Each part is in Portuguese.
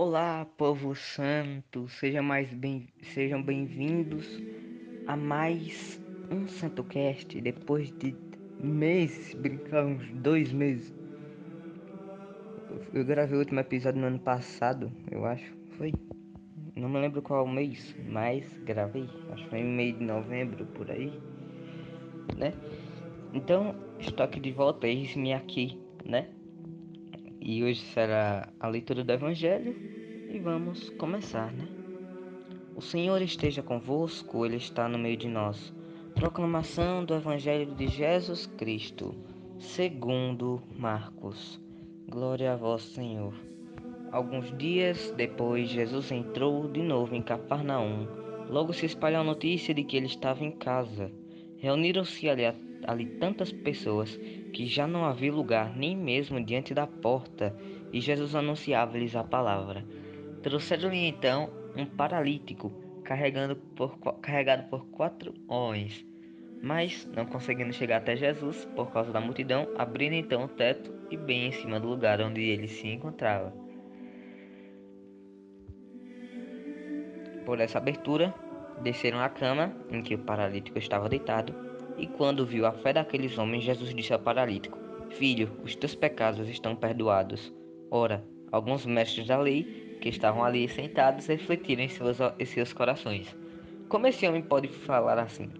Olá, povo santo, seja mais bem, sejam bem-vindos a mais um Santo Cast depois de meses, brincar uns dois meses. Eu gravei o último episódio no ano passado, eu acho, foi. Não me lembro qual mês, mas gravei. Acho que foi em meio de novembro por aí, né? Então, estou aqui de volta, eis-me aqui, né? E hoje será a leitura do Evangelho e vamos começar, né? O Senhor esteja convosco, Ele está no meio de nós. Proclamação do Evangelho de Jesus Cristo, segundo Marcos. Glória a vós, Senhor. Alguns dias depois, Jesus entrou de novo em Cafarnaum. Logo se espalhou a notícia de que ele estava em casa. Reuniram-se ali, ali tantas pessoas que já não havia lugar nem mesmo diante da porta, e Jesus anunciava-lhes a palavra. Trouxeram-lhe então um paralítico, carregando por, carregado por quatro homens. Mas, não conseguindo chegar até Jesus por causa da multidão, abriram então o teto e bem em cima do lugar onde ele se encontrava. Por essa abertura, desceram a cama em que o paralítico estava deitado e quando viu a fé daqueles homens, Jesus disse ao paralítico: Filho, os teus pecados estão perdoados. Ora, alguns mestres da lei que estavam ali sentados refletiram em seus, em seus corações: Como esse homem pode falar assim?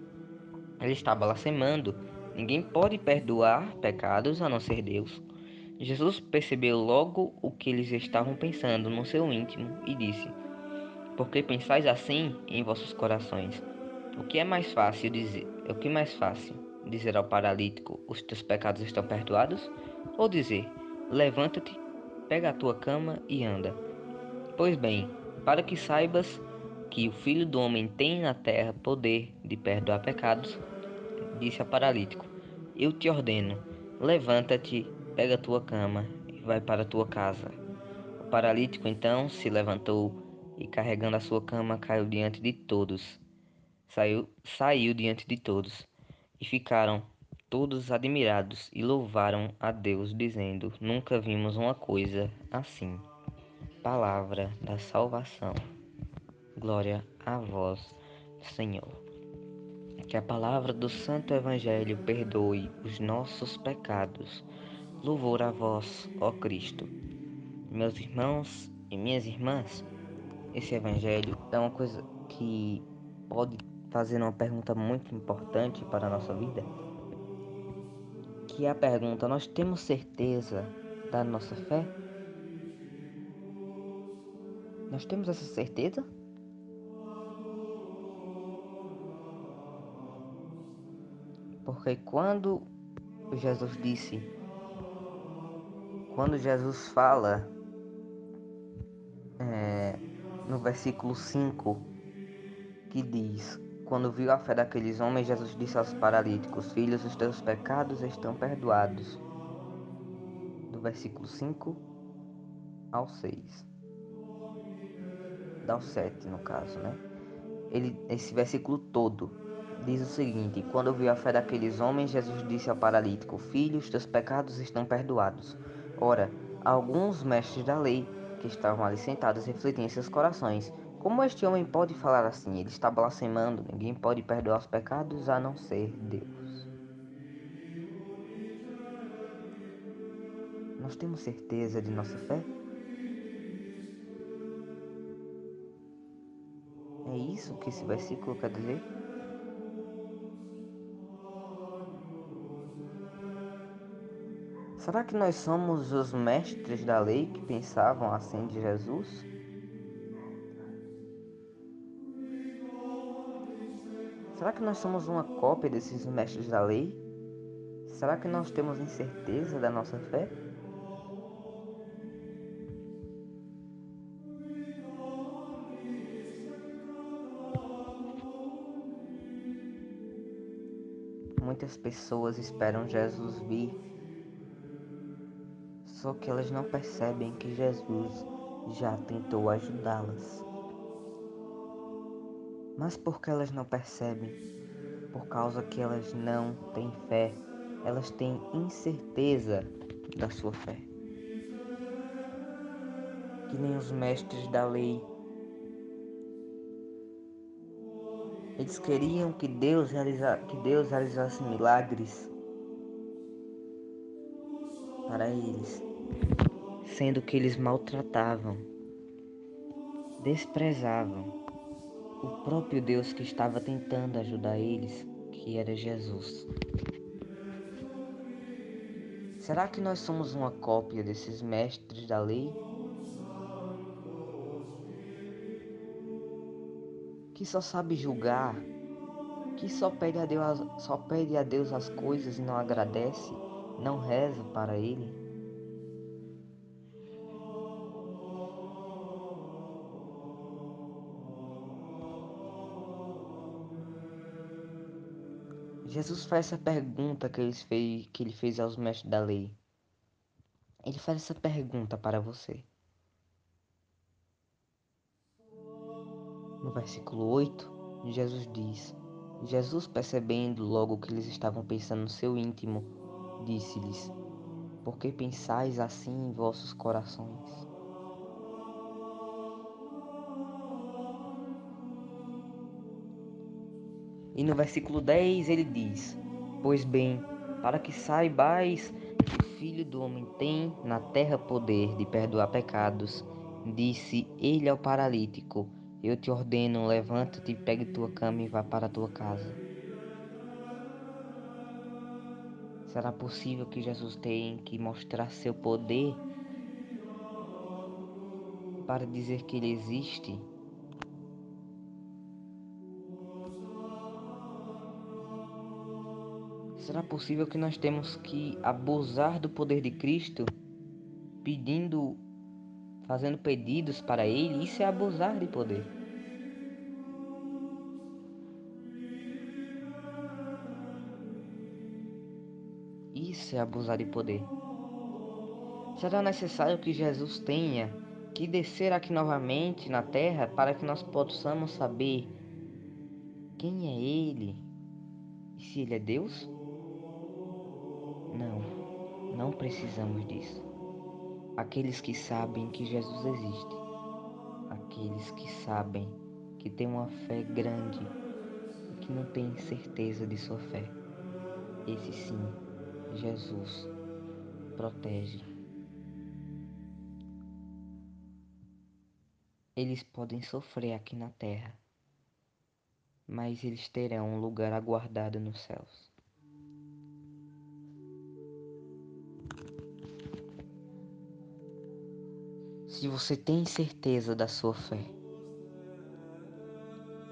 Ele está blasfemando. Ninguém pode perdoar pecados a não ser Deus. Jesus percebeu logo o que eles estavam pensando no seu íntimo e disse: Por que pensais assim em vossos corações? O que é mais fácil dizer? O que é mais fácil dizer ao paralítico: Os teus pecados estão perdoados? Ou dizer: Levanta-te, pega a tua cama e anda? Pois bem, para que saibas que o Filho do Homem tem na terra poder de perdoar pecados, disse ao paralítico: Eu te ordeno, levanta-te, pega a tua cama e vai para a tua casa. O paralítico então se levantou e, carregando a sua cama, caiu diante de todos saiu, saiu diante de todos, e ficaram todos admirados e louvaram a Deus, dizendo: Nunca vimos uma coisa assim. Palavra da salvação. Glória a vós, Senhor. Que a palavra do Santo Evangelho perdoe os nossos pecados. Louvor a vós, ó Cristo. Meus irmãos e minhas irmãs, esse Evangelho é uma coisa que pode fazendo uma pergunta muito importante para a nossa vida, que é a pergunta: nós temos certeza da nossa fé? Nós temos essa certeza? Porque quando Jesus disse, quando Jesus fala é, no versículo 5, que diz: quando viu a fé daqueles homens, Jesus disse aos paralíticos: Filhos, os teus pecados estão perdoados. Do versículo 5 ao 6. Ao 7, no caso, né? Ele, esse versículo todo diz o seguinte: Quando viu a fé daqueles homens, Jesus disse ao paralítico: Filho, os teus pecados estão perdoados. Ora, alguns mestres da lei que estavam ali sentados refletiam em seus corações como este homem pode falar assim? Ele está blasfemando. Ninguém pode perdoar os pecados a não ser Deus. Nós temos certeza de nossa fé? É isso que esse versículo quer dizer? Será que nós somos os mestres da lei que pensavam assim de Jesus? Será que nós somos uma cópia desses mestres da lei? Será que nós temos incerteza da nossa fé? Muitas pessoas esperam Jesus vir, só que elas não percebem que Jesus já tentou ajudá-las. Mas porque elas não percebem? Por causa que elas não têm fé, elas têm incerteza da sua fé. que nem os mestres da lei. Eles queriam que Deus, realiza, que Deus realizasse milagres para eles, sendo que eles maltratavam, desprezavam o próprio Deus que estava tentando ajudar eles, que era Jesus. Será que nós somos uma cópia desses mestres da lei? Que só sabe julgar, que só pede a Deus, só pede a Deus as coisas e não agradece, não reza para Ele? Jesus faz essa pergunta que ele, fez, que ele fez aos mestres da lei. Ele faz essa pergunta para você. No versículo 8, Jesus diz: Jesus, percebendo logo que eles estavam pensando no seu íntimo, disse-lhes: Por que pensais assim em vossos corações? E no versículo 10 ele diz: Pois bem, para que saibais que o Filho do Homem tem na terra poder de perdoar pecados, disse ele ao paralítico: Eu te ordeno, levanta-te, pegue tua cama e vá para a tua casa. Será possível que Jesus tenha que mostrar seu poder para dizer que ele existe? Será possível que nós temos que abusar do poder de Cristo, pedindo, fazendo pedidos para Ele? Isso é abusar de poder. Isso é abusar de poder. Será necessário que Jesus tenha que descer aqui novamente na terra para que nós possamos saber quem é Ele e se Ele é Deus? Não, precisamos disso. Aqueles que sabem que Jesus existe, aqueles que sabem que têm uma fé grande e que não têm certeza de sua fé, esse sim, Jesus protege. Eles podem sofrer aqui na terra, mas eles terão um lugar aguardado nos céus. Se você tem certeza da sua fé,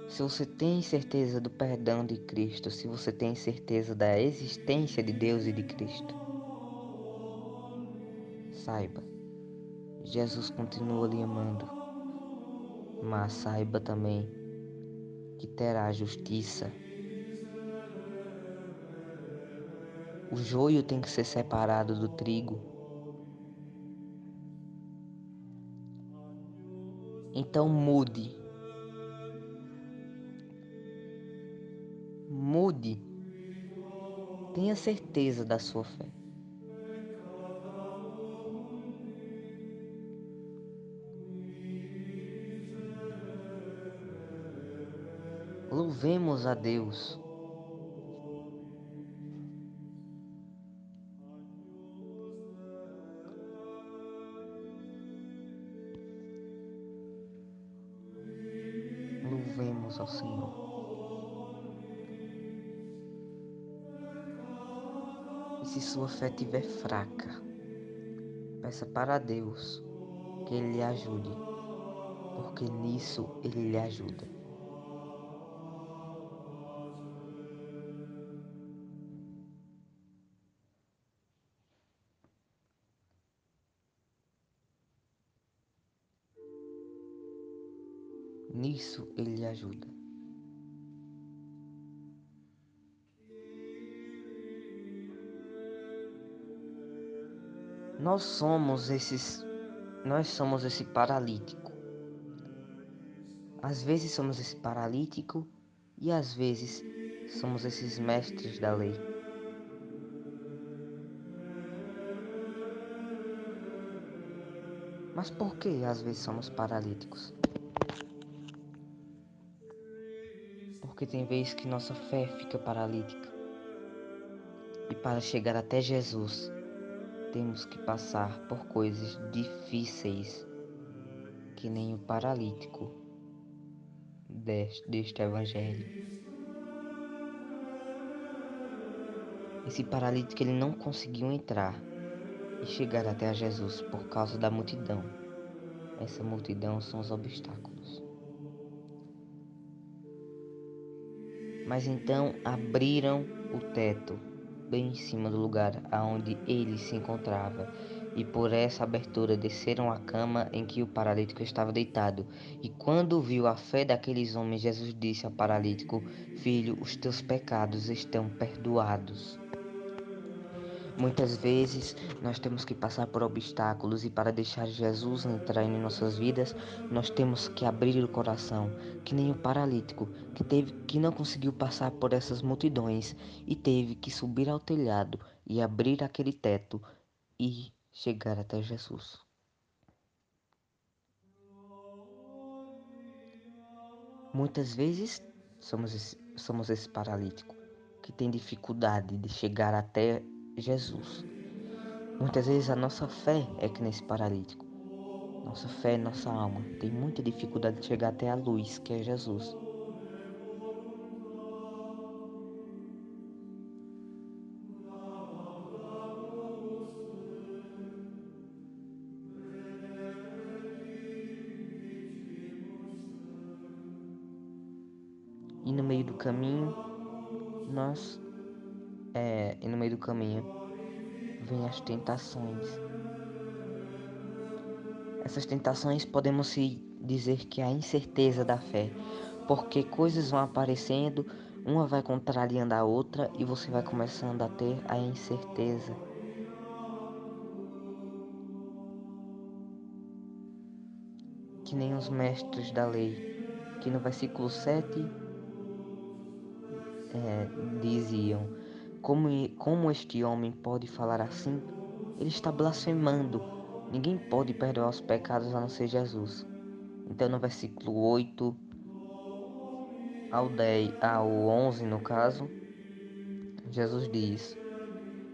se você tem certeza do perdão de Cristo, se você tem certeza da existência de Deus e de Cristo, saiba, Jesus continua lhe amando, mas saiba também que terá justiça. O joio tem que ser separado do trigo. Então mude. Mude. Tenha certeza da sua fé. Louvemos a Deus. Ao Senhor. E se sua fé estiver fraca, peça para Deus que Ele lhe ajude, porque nisso Ele lhe ajuda. Nisso ele ajuda. Nós somos esses nós somos esse paralítico. Às vezes somos esse paralítico e às vezes somos esses mestres da lei. Mas por que às vezes somos paralíticos? Porque tem vezes que nossa fé fica paralítica. E para chegar até Jesus, temos que passar por coisas difíceis, que nem o paralítico deste, deste evangelho. Esse paralítico ele não conseguiu entrar e chegar até Jesus por causa da multidão. Essa multidão são os obstáculos. Mas então abriram o teto bem em cima do lugar aonde ele se encontrava, e por essa abertura desceram a cama em que o paralítico estava deitado. E quando viu a fé daqueles homens, Jesus disse ao paralítico: Filho, os teus pecados estão perdoados. Muitas vezes nós temos que passar por obstáculos e para deixar Jesus entrar em nossas vidas, nós temos que abrir o coração, que nem o paralítico, que teve que não conseguiu passar por essas multidões e teve que subir ao telhado e abrir aquele teto e chegar até Jesus. Muitas vezes somos esse, somos esse paralítico que tem dificuldade de chegar até Jesus. Muitas vezes a nossa fé é que nesse paralítico. Nossa fé, nossa alma tem muita dificuldade de chegar até a luz, que é Jesus. E no meio do caminho, nós é, e no meio do caminho vêm as tentações. Essas tentações podemos se dizer que é a incerteza da fé, porque coisas vão aparecendo, uma vai contrariando a outra e você vai começando a ter a incerteza. Que nem os mestres da lei, que no versículo 7 é, diziam: como, como este homem pode falar assim? Ele está blasfemando. Ninguém pode perdoar os pecados a não ser Jesus. Então, no versículo 8 ao 10, ao 11, no caso, Jesus diz: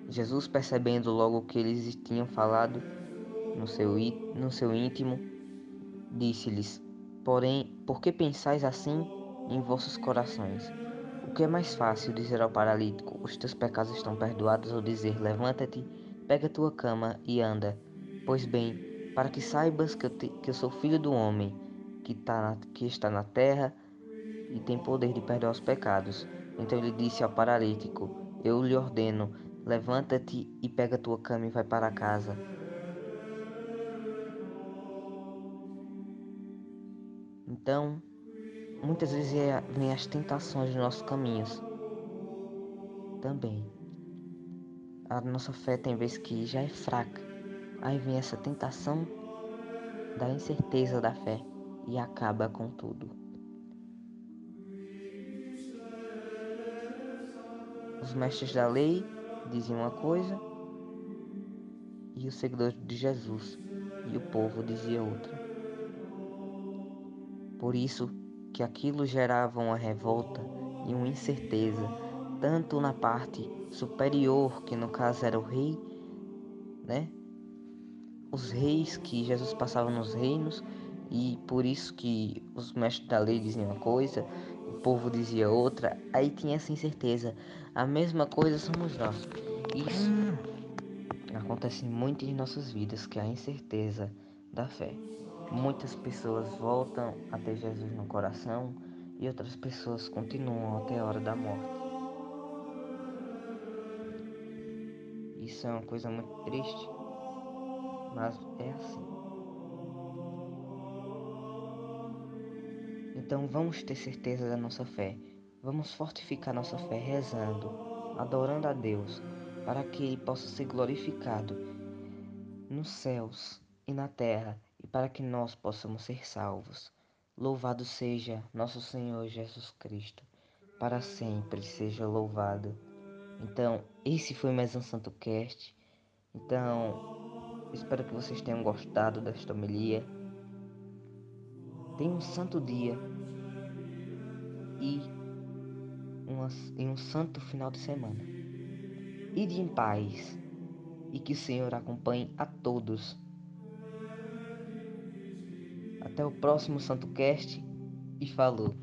Jesus, percebendo logo o que eles tinham falado no seu, no seu íntimo, disse-lhes: Porém, por que pensais assim em vossos corações? O que é mais fácil dizer ao paralítico: Os teus pecados estão perdoados, ou dizer: Levanta-te, pega tua cama e anda? Pois bem, para que saibas que eu, te, que eu sou filho do homem, que, tá na, que está na terra e tem poder de perdoar os pecados. Então ele disse ao paralítico: Eu lhe ordeno: Levanta-te e pega tua cama e vai para casa. Então, Muitas vezes é, vem as tentações dos nossos caminhos. Também. A nossa fé tem vezes que já é fraca. Aí vem essa tentação da incerteza da fé e acaba com tudo. Os mestres da lei diziam uma coisa e os seguidores de Jesus e o povo dizia outra. Por isso, que aquilo gerava uma revolta e uma incerteza, tanto na parte superior, que no caso era o rei, né? Os reis que Jesus passava nos reinos, e por isso que os mestres da lei diziam uma coisa, o povo dizia outra, aí tinha essa incerteza. A mesma coisa somos nós. Isso acontece muito em nossas vidas, que é a incerteza da fé. Muitas pessoas voltam a ter Jesus no coração e outras pessoas continuam até a hora da morte. Isso é uma coisa muito triste, mas é assim. Então vamos ter certeza da nossa fé. Vamos fortificar nossa fé rezando, adorando a Deus, para que Ele possa ser glorificado nos céus e na terra e para que nós possamos ser salvos. Louvado seja nosso Senhor Jesus Cristo, para sempre seja louvado. Então, esse foi mais um Santo Cast. Então, Espero que vocês tenham gostado desta homilia. Tenham um santo dia e, uma, e um santo final de semana. Ide em paz e que o Senhor acompanhe a todos. Até o próximo Santo Cast e falou.